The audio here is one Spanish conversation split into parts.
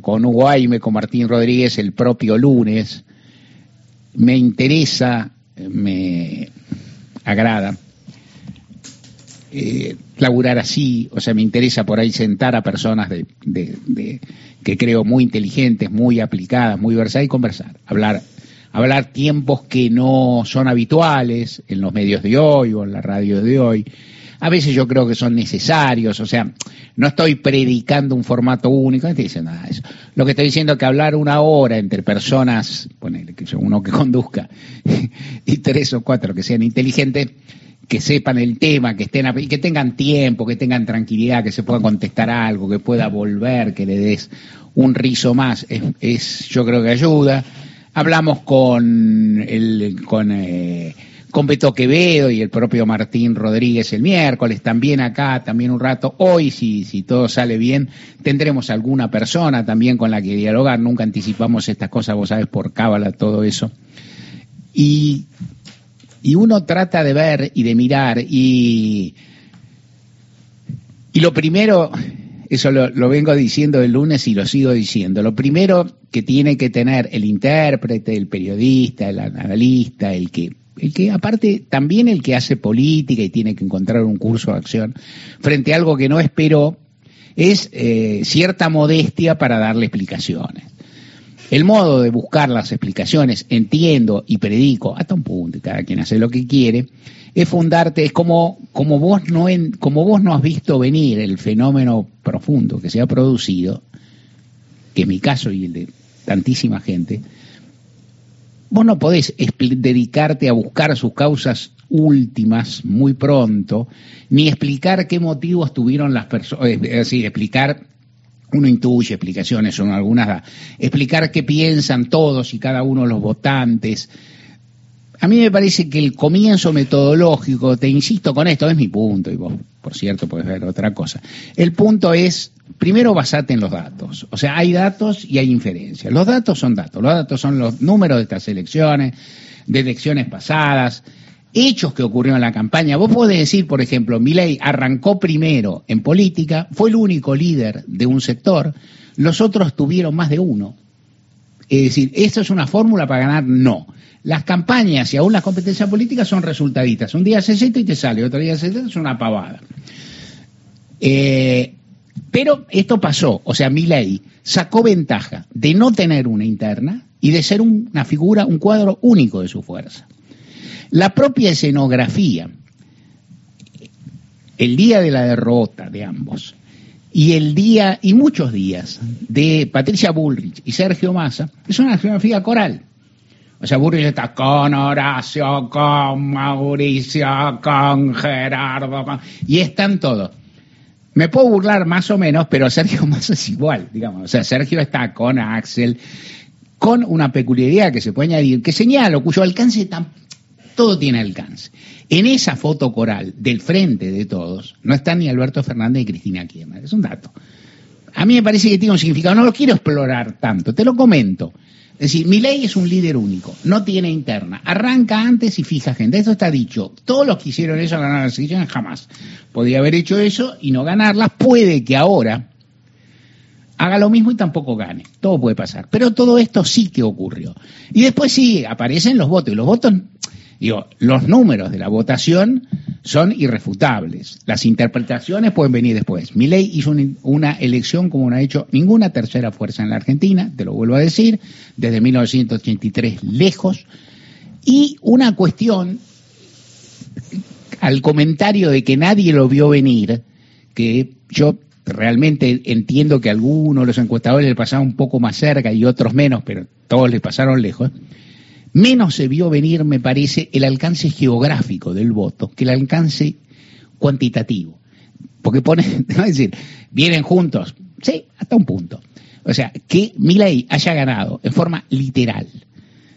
con, Hugo Aime, con Martín Rodríguez el propio lunes. Me interesa, me agrada eh, laburar así, o sea, me interesa por ahí sentar a personas de, que creo muy inteligentes, muy aplicadas, muy versadas y conversar, hablar, hablar tiempos que no son habituales en los medios de hoy o en la radio de hoy. A veces yo creo que son necesarios, o sea, no estoy predicando un formato único, no estoy diciendo nada de eso. Lo que estoy diciendo es que hablar una hora entre personas, ponele que uno que conduzca, y tres o cuatro que sean inteligentes, que sepan el tema, que estén y que tengan tiempo, que tengan tranquilidad, que se pueda contestar algo, que pueda volver, que le des un rizo más, es, yo creo que ayuda. Hablamos con el con eh, con Beto Quevedo y el propio Martín Rodríguez el miércoles, también acá, también un rato. Hoy, si, si todo sale bien, tendremos alguna persona también con la que dialogar. Nunca anticipamos estas cosas, vos sabes, por cábala, todo eso. Y y uno trata de ver y de mirar y, y lo primero, eso lo, vengo diciendo el lunes y lo sigo diciendo, lo primero que tiene que tener el intérprete, el periodista, el analista, el que el que aparte también el que hace política y tiene que encontrar un curso de acción frente a algo que no esperó es eh, cierta modestia para darle explicaciones. El modo de buscar las explicaciones, entiendo y predico, hasta un punto, cada quien hace lo que quiere, es fundarte, es como, como, vos no como vos no has visto venir el fenómeno profundo que se ha producido, que es mi caso y el de tantísima gente, vos no podés dedicarte a buscar sus causas últimas muy pronto, ni explicar qué motivos tuvieron las personas, es decir, explicar uno intuye explicaciones, son algunas, explicar qué piensan todos y cada uno de los votantes. A mí me parece que el comienzo metodológico, te insisto con esto, es mi punto, y vos, por cierto, puedes ver otra cosa. El punto es, primero basate en los datos. O sea, hay datos y hay inferencias. Los datos son datos. Los datos son los números de estas elecciones, de elecciones pasadas, hechos que ocurrieron en la campaña. Vos podés decir, por ejemplo, Milei arrancó primero en política, fue el único líder de un sector, los otros tuvieron más de uno. Es decir, ¿esto es una fórmula para ganar? No. Las campañas y aún las competencias políticas son resultaditas. Un día se esto y te sale, otro día se es una pavada. Eh, pero esto pasó, o sea, Milei sacó ventaja de no tener una interna y de ser una figura, un cuadro único de su fuerza. La propia escenografía, el día de la derrota de ambos y el día, y muchos días, de Patricia Bullrich y Sergio Massa, es una escenografía coral. O sea, Bullrich está con Horacio, con Mauricio, con Gerardo, y están todos. Me puedo burlar más o menos, pero Sergio Massa es igual, digamos. O sea, Sergio está con Axel, con una peculiaridad que se puede añadir, que señalo, cuyo alcance tan todo tiene alcance. En esa foto coral del frente de todos no están ni Alberto Fernández ni Cristina Kirchner, es un dato. A mí me parece que tiene un significado, no lo quiero explorar tanto, te lo comento. Es decir, mi ley es un líder único, no tiene interna, arranca antes y fija gente, esto está dicho. Todos los que hicieron eso ganaron las elecciones jamás. Podría haber hecho eso y no ganarlas, puede que ahora haga lo mismo y tampoco gane. Todo puede pasar. Pero todo esto sí que ocurrió. Y después sí, aparecen los votos. Y los votos Digo, los números de la votación son irrefutables. Las interpretaciones pueden venir después. Milei hizo una elección como no ha hecho ninguna tercera fuerza en la Argentina, te lo vuelvo a decir, desde 1983 lejos. Y una cuestión, al comentario de que nadie lo vio venir, que yo realmente entiendo que algunos los encuestadores le pasaron un poco más cerca y otros menos, pero todos le pasaron lejos menos se vio venir, me parece, el alcance geográfico del voto que el alcance cuantitativo. Porque pone, es decir, vienen juntos, sí, hasta un punto. O sea, que Milei haya ganado en forma literal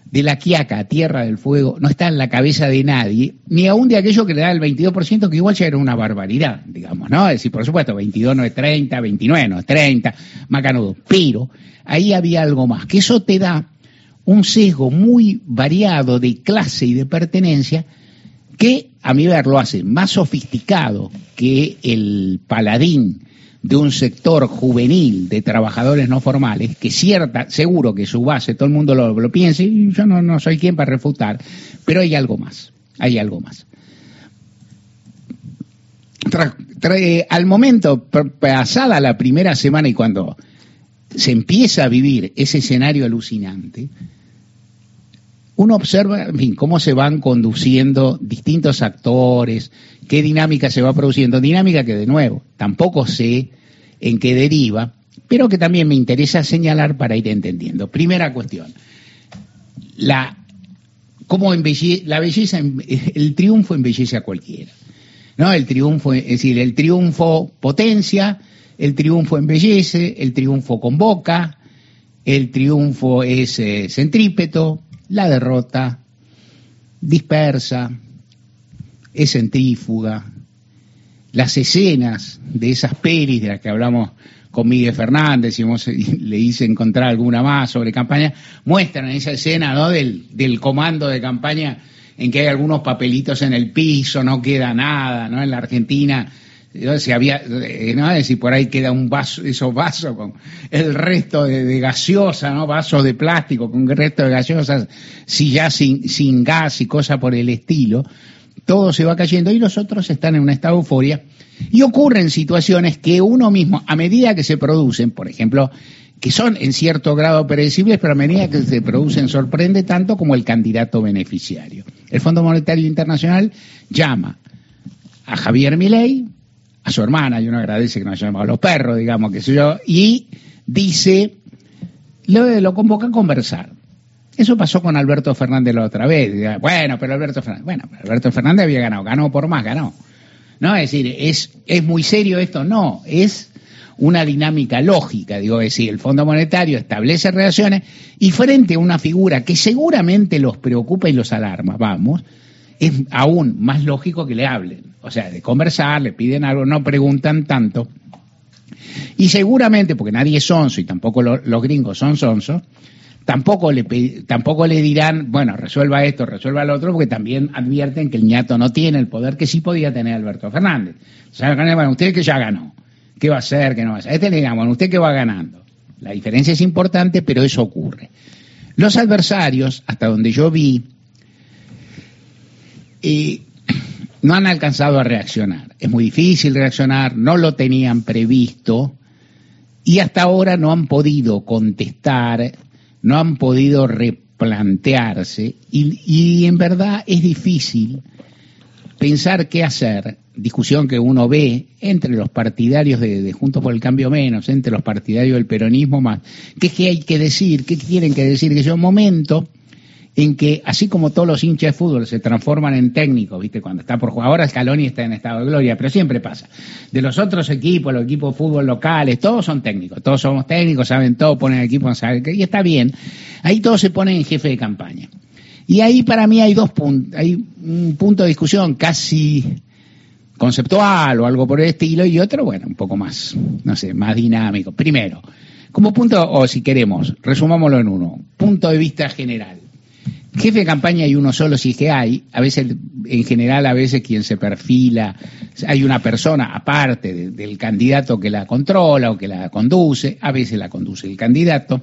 de la Quiaca Tierra del Fuego no está en la cabeza de nadie, ni aún de aquello que le da el 22%, que igual ya era una barbaridad, digamos, ¿no? Es decir, por supuesto, 22 no es 30, 29 no es 30, macanudo. Pero ahí había algo más, que eso te da un sesgo muy variado de clase y de pertenencia que, a mi ver, lo hace más sofisticado que el paladín de un sector juvenil de trabajadores no formales, que cierta, seguro que su base, todo el mundo lo, piensa, y yo no, no soy quien para refutar, pero hay algo más, hay algo más. al momento, pasada la primera semana y cuando se empieza a vivir ese escenario alucinante, uno observa, cómo se van conduciendo distintos actores, qué dinámica se va produciendo, dinámica que de nuevo tampoco sé en qué deriva, pero que también me interesa señalar para ir entendiendo. Primera cuestión, la, cómo la belleza, el triunfo embellece a cualquiera. ¿no? El triunfo, es decir, el triunfo potencia, el triunfo embellece, el triunfo convoca, el triunfo es eh, centrípeto, la derrota dispersa, es centrífuga. Las escenas de esas pelis de las que hablamos con Miguel Fernández y le hice encontrar alguna más sobre campaña, muestran esa escena ¿no? del, del comando de campaña en que hay algunos papelitos en el piso, no queda nada, ¿no? En la Argentina si había, eh, no si por ahí queda un vaso, esos vasos con el resto de, gaseosa, ¿no? Vasos de plástico con el resto de gaseosas, si ya sin, sin gas y cosas por el estilo, todo se va cayendo y los otros están en una estado de euforia y ocurren situaciones que uno mismo, a medida que se producen, por ejemplo, que son en cierto grado predecibles, pero a medida que se producen sorprende tanto como el candidato beneficiario. El Fondo Monetario Internacional llama a Javier Milei, a su hermana, y uno agradece que no haya llamado a los perros, digamos, que sé yo, y dice, lo, lo convoca a conversar. Eso pasó con Alberto Fernández la otra vez. Bueno, pero Alberto Fernández, bueno, pero Alberto Fernández había ganado, ganó por más, ganó. No, es decir, es, es muy serio esto, no, es una dinámica lógica, digo, es decir, el Fondo Monetario establece relaciones y frente a una figura que seguramente los preocupa y los alarma, vamos, es aún más lógico que le hablen. O sea, de conversar, le piden algo, no preguntan tanto. Y seguramente, porque nadie es sonso y tampoco los gringos son sonsos, tampoco le, tampoco le dirán, bueno, resuelva esto, resuelva lo otro, porque también advierten que el ñato no tiene el poder que sí podía tener Alberto Fernández. O sea, bueno, usted que ya ganó, ¿qué va a hacer, qué no va a hacer? Este le digamos, bueno, usted que va ganando. La diferencia es importante, pero eso ocurre. Los adversarios, hasta donde yo vi, y no han alcanzado a reaccionar. Es muy difícil reaccionar, no lo tenían previsto y hasta ahora no han podido contestar, no han podido replantearse y, y en verdad es difícil pensar qué hacer, discusión que uno ve entre los partidarios de, Juntos por el Cambio menos, entre los partidarios del peronismo más, qué es que hay que decir, qué tienen que decir, que es un momento en que así como todos los hinchas de fútbol se transforman en técnicos, ¿viste? Cuando está por jugar, ahora Scaloni está en estado de gloria, pero siempre pasa. De los otros equipos, los equipos de fútbol locales, todos son técnicos, todos somos técnicos, saben todo, ponen equipo, saben y está bien. Ahí todos se ponen en jefe de campaña. Y ahí para mí hay dos puntos, hay un punto de discusión casi conceptual o algo por el estilo y otro, bueno, un poco más, no sé, más dinámico. Primero, como punto, o si queremos, resumámoslo en uno, punto de vista general jefe de campaña hay uno solo, si es que hay, a veces, en general, a veces quien se perfila, hay una persona aparte del candidato que la controla o que la conduce, a veces la conduce el candidato.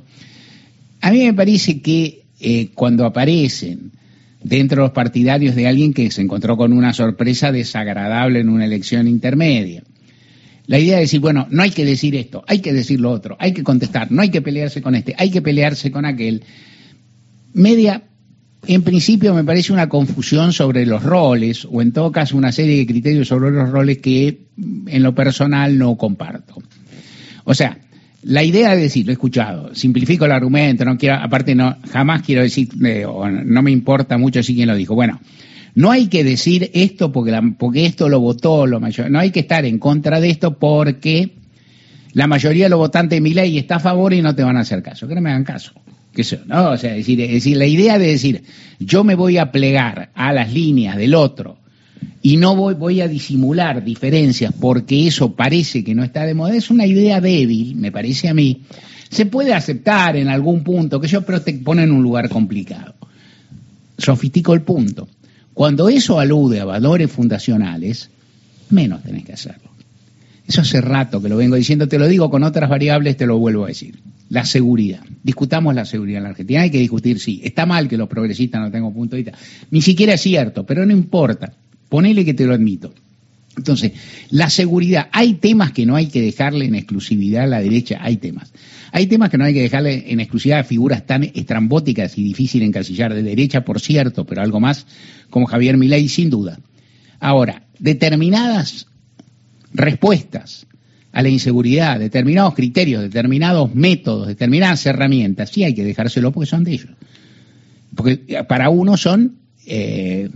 A mí me parece que eh, cuando aparecen dentro de los partidarios de alguien que se encontró con una sorpresa desagradable en una elección intermedia, la idea de decir, bueno, no hay que decir esto, hay que decir lo otro, hay que contestar, no hay que pelearse con este, hay que pelearse con aquel, media en principio me parece una confusión sobre los roles, o en todo caso una serie de criterios sobre los roles que en lo personal no comparto. O sea, la idea de decir, lo he escuchado, simplifico el argumento, no quiero, aparte no, jamás quiero decir, eh, no me importa mucho si quien lo dijo. Bueno, no hay que decir esto porque, porque esto lo votó lo mayor, no hay que estar en contra de esto porque la mayoría de los votantes de mi ley está a favor y no te van a hacer caso, que no me hagan caso. ¿No? O sea, decir, es decir, la idea de decir, yo me voy a plegar a las líneas del otro y no voy, voy a disimular diferencias porque eso parece que no está de moda, es una idea débil, me parece a mí. Se puede aceptar en algún punto, que yo, pero te pone en un lugar complicado. Sofistico el punto. Cuando eso alude a valores fundacionales, menos tenés que hacerlo. Eso hace rato que lo vengo diciendo, te lo digo con otras variables, te lo vuelvo a decir. La seguridad. Discutamos la seguridad en la Argentina. Hay que discutir, sí. Está mal que los progresistas no tengan punto de vista. Ni siquiera es cierto, pero no importa. Ponele que te lo admito. Entonces, la seguridad, hay temas que no hay que dejarle en exclusividad a la derecha, hay temas. Hay temas que no hay que dejarle en exclusividad a figuras tan estrambóticas y difíciles de encasillar de derecha, por cierto, pero algo más como Javier Milei, sin duda. Ahora, determinadas respuestas a la inseguridad, determinados criterios, determinados métodos, determinadas herramientas, sí hay que dejárselo porque son de ellos. Porque para uno son eh,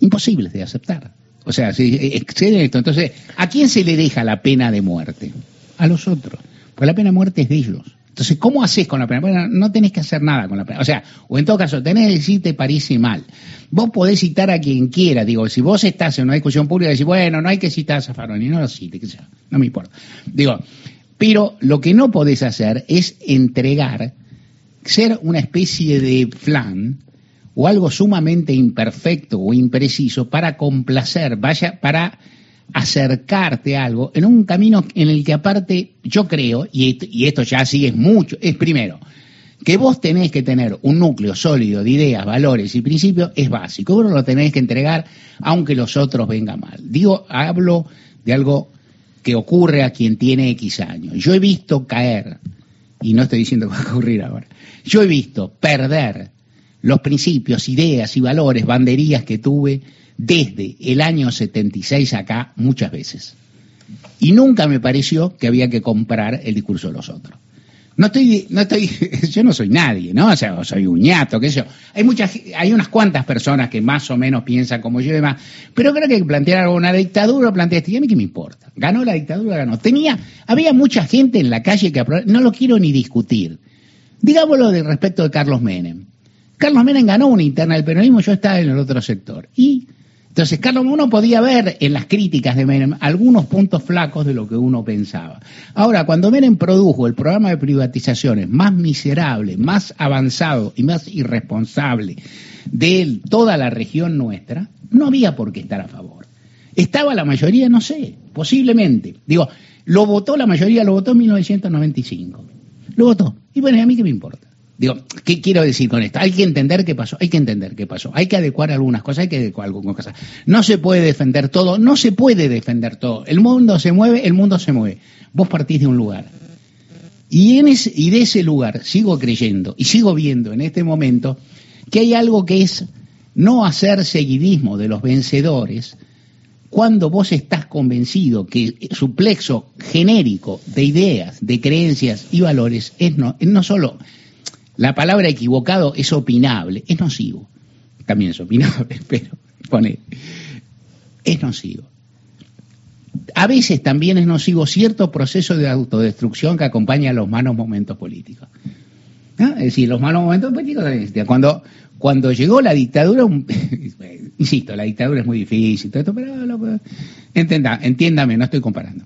imposibles de aceptar. O sea, si exceden esto. Entonces, ¿a quién se le deja la pena de muerte? A los otros. Porque la pena de muerte es de ellos. Entonces, ¿cómo haces con la pena? Bueno, no tenés que hacer nada con la pena. O sea, o en todo caso, tenés que decir te parece mal. Vos podés citar a quien quiera. Digo, si vos estás en una discusión pública decís, bueno, no hay que citar a Zaffaroni, no lo cite, que sea, no me importa. Digo, pero lo que no podés hacer es entregar, ser una especie de flan o algo sumamente imperfecto o impreciso para complacer, vaya, para acercarte a algo en un camino en el que aparte yo creo, y, esto ya sí es mucho, es primero, que vos tenés que tener un núcleo sólido de ideas, valores y principios es básico, vos lo tenés que entregar aunque los otros vengan mal. Digo, hablo de algo que ocurre a quien tiene X años. Yo he visto caer, y no estoy diciendo que va a ocurrir ahora, yo he visto perder los principios, ideas y valores, banderías que tuve desde el año 76 acá muchas veces. Y nunca me pareció que había que comprar el discurso de los otros. No estoy, no estoy, yo no soy nadie, ¿no? O sea, soy un ñato, qué sé yo. Hay muchas, hay unas cuantas personas que más o menos piensan como yo y demás, pero creo que plantear algo, una dictadura, plantear esto, y a mí qué me importa. Ganó la dictadura, ganó. Tenía, había mucha gente en la calle que no lo quiero ni discutir. Digámoslo respecto de Carlos Menem. Carlos Menem ganó una interna del peronismo, yo estaba en el otro sector. Y entonces, Carlos, uno podía ver en las críticas de Menem algunos puntos flacos de lo que uno pensaba. Ahora, cuando Menem produjo el programa de privatizaciones más miserable, más avanzado y más irresponsable de toda la región nuestra, no había por qué estar a favor. Estaba la mayoría, no sé, posiblemente. Digo, lo votó la mayoría, lo votó en 1995. Lo votó. Y bueno, ¿a mí qué me importa? Digo, ¿qué quiero decir con esto? Hay que entender qué pasó, hay que entender qué pasó, hay que adecuar algunas cosas, hay que adecuar algunas cosas. No se puede defender todo, no se puede defender todo. El mundo se mueve, el mundo se mueve. Vos partís de un lugar. Y, en y de ese lugar sigo creyendo y sigo viendo en este momento que hay algo que es no hacer seguidismo de los vencedores cuando vos estás convencido que su plexo genérico de ideas, de creencias y valores es no, no solo la palabra equivocado es opinable, es nocivo. También es opinable, pero pone, es nocivo. A veces también es nocivo cierto proceso de autodestrucción que acompaña a los malos momentos políticos. Es decir, los malos momentos políticos también Cuando, cuando llegó la dictadura, insisto, la dictadura es muy difícil, todo esto, pero entienda, entiéndame, no estoy comparando.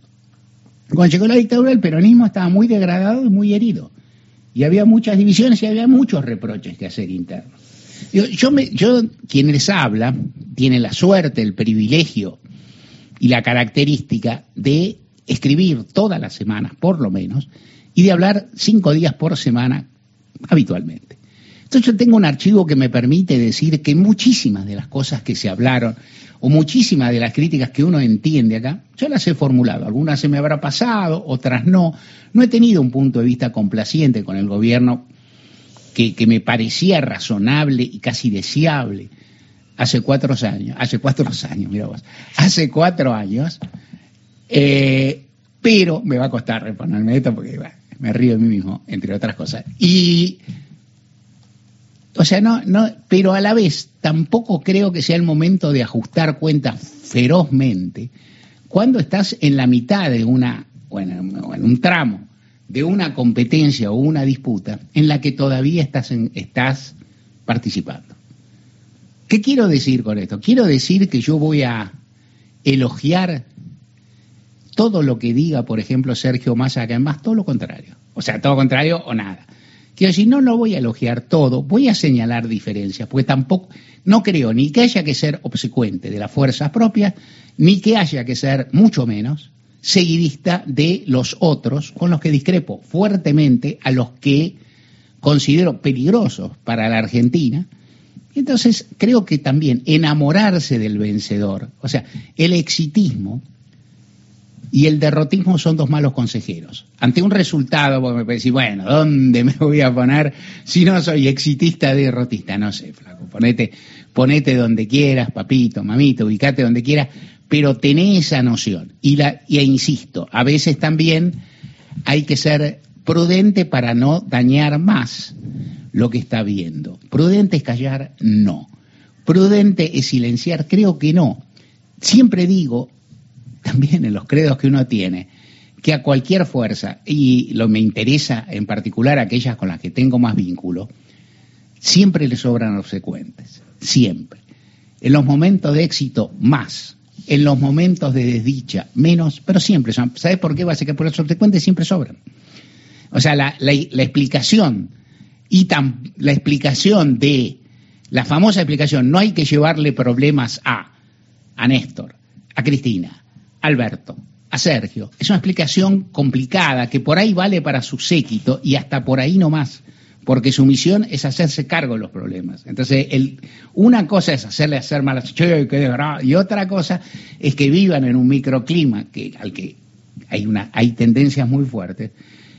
Cuando llegó la dictadura, el peronismo estaba muy degradado y muy herido y había muchas divisiones y había muchos reproches que hacer internos. Yo, me, yo, quien les habla, tiene la suerte, el privilegio y la característica de escribir todas las semanas, por lo menos, y de hablar cinco días por semana habitualmente. Entonces yo tengo un archivo que me permite decir que muchísimas de las cosas que se hablaron o muchísimas de las críticas que uno entiende acá, yo las he formulado. Algunas se me habrá pasado, otras no. No he tenido un punto de vista complaciente con el gobierno que, me parecía razonable y casi deseable hace cuatro años, hace cuatro años, mira vos, hace cuatro años, eh, pero me va a costar reponerme esto porque me río de mí mismo, entre otras cosas. Y o sea, no, no, pero a la vez tampoco creo que sea el momento de ajustar cuentas ferozmente cuando estás en la mitad de una, bueno, en un tramo de una competencia o una disputa en la que todavía estás, estás participando. ¿Qué quiero decir con esto? Quiero decir que yo voy a elogiar todo lo que diga, por ejemplo, Sergio Massa, que además todo lo contrario. O sea, todo contrario o nada Quiero decir, no lo voy a elogiar todo, voy a señalar diferencias, porque tampoco, no creo ni que haya que ser obsecuente de las fuerzas propias, ni que haya que ser, mucho menos, seguidista de los otros con los que discrepo fuertemente, a los que considero peligrosos para la Argentina. Entonces, creo que también enamorarse del vencedor, o sea, el exitismo y el derrotismo son dos malos consejeros. Ante un resultado, vos me decís, bueno, ¿dónde me voy a poner si no soy exitista derrotista? No sé, flaco, ponete, ponete donde quieras, papito, mamito, ubicate donde quieras, pero tené esa noción. Y, la, y insisto, a veces también hay que ser prudente para no dañar más lo que está viendo. Prudente es callar, no. Prudente es silenciar, creo que no. Siempre digo, también en los credos que uno tiene, que a cualquier fuerza, y lo me interesa en particular aquellas con las que tengo más vínculo, siempre le sobran obsecuentes, siempre. En los momentos de éxito, más en los momentos de desdicha, menos, pero siempre. ¿Sabes por qué? que por los subsecuentes siempre sobran. O sea, la, explicación y tan, la explicación de la famosa explicación, no hay que llevarle problemas a, a Néstor, a Cristina, a Alberto, a Sergio. Es una explicación complicada que por ahí vale para su séquito y hasta por ahí no más porque su misión es hacerse cargo de los problemas. Entonces, una cosa es hacerle hacer malas, y otra cosa es que vivan en un microclima que, al que hay, una, hay tendencias muy fuertes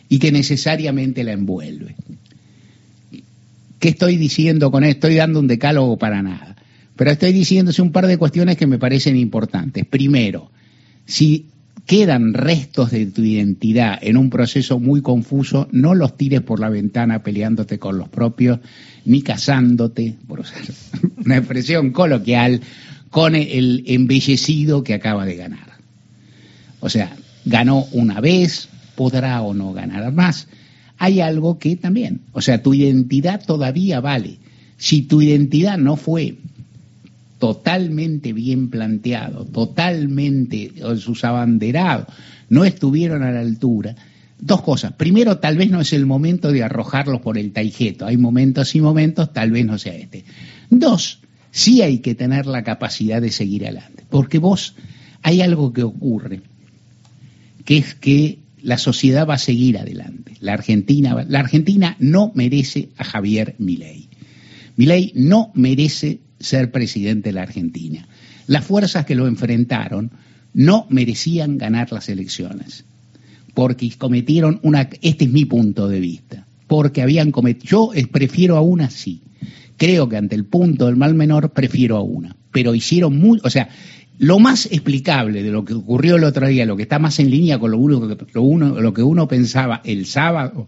y que necesariamente la envuelve. ¿Qué estoy diciendo con esto? Estoy dando un decálogo para nada. Pero estoy diciéndose un par de cuestiones que me parecen importantes. Primero, si quedan restos de tu identidad en un proceso muy confuso, no los tires por la ventana peleándote con los propios, ni casándote, por usar una expresión coloquial, con el embellecido que acaba de ganar. O sea, ganó una vez, podrá o no ganar más. Hay algo que también, o sea, tu identidad todavía vale. Si tu identidad no fue totalmente bien planteado, totalmente sus abanderados no estuvieron a la altura. Dos cosas. Primero, tal vez no es el momento de arrojarlos por el taijeto. Hay momentos y momentos, tal vez no sea este. Dos, sí hay que tener la capacidad de seguir adelante. Porque vos, hay algo que ocurre, que es que la sociedad va a seguir adelante. La Argentina, la Argentina no merece a Javier Milei. Milei no merece ser presidente de la Argentina. Las fuerzas que lo enfrentaron no merecían ganar las elecciones, porque cometieron una, este es mi punto de vista, porque habían cometido, yo prefiero a una sí, creo que ante el punto del mal menor prefiero a una, pero hicieron muy, o sea, lo más explicable de lo que ocurrió el otro día, lo que está más en línea con lo, lo, uno, lo que uno pensaba el sábado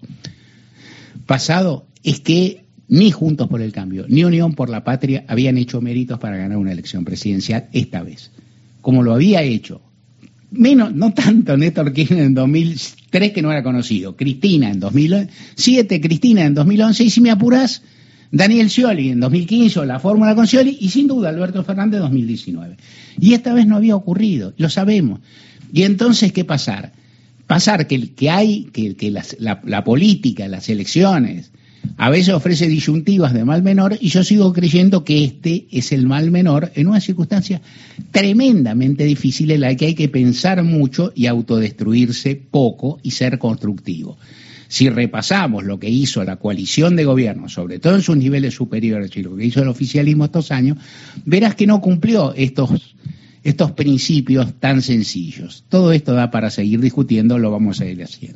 pasado, es que ni Juntos por el Cambio, ni Unión por la Patria habían hecho méritos para ganar una elección presidencial esta vez, como lo había hecho. Menos, no tanto Néstor Kirchner en 2003 que no era conocido, Cristina en 2007, Cristina en 2011 y si me apuras, Daniel Scioli en 2015 o la fórmula con Scioli y sin duda Alberto Fernández en 2019. Y esta vez no había ocurrido, lo sabemos. Y entonces, ¿qué pasar? Pasar que, que hay, que, que la, la política, las elecciones, a veces ofrece disyuntivas de mal menor y yo sigo creyendo que este es el mal menor en una circunstancia tremendamente difícil en la que hay que pensar mucho y autodestruirse poco y ser constructivo. Si repasamos lo que hizo la coalición de gobierno, sobre todo en sus niveles superiores y lo que hizo el oficialismo estos años, verás que no cumplió estos, estos principios tan sencillos. Todo esto da para seguir discutiendo, lo vamos a ir haciendo.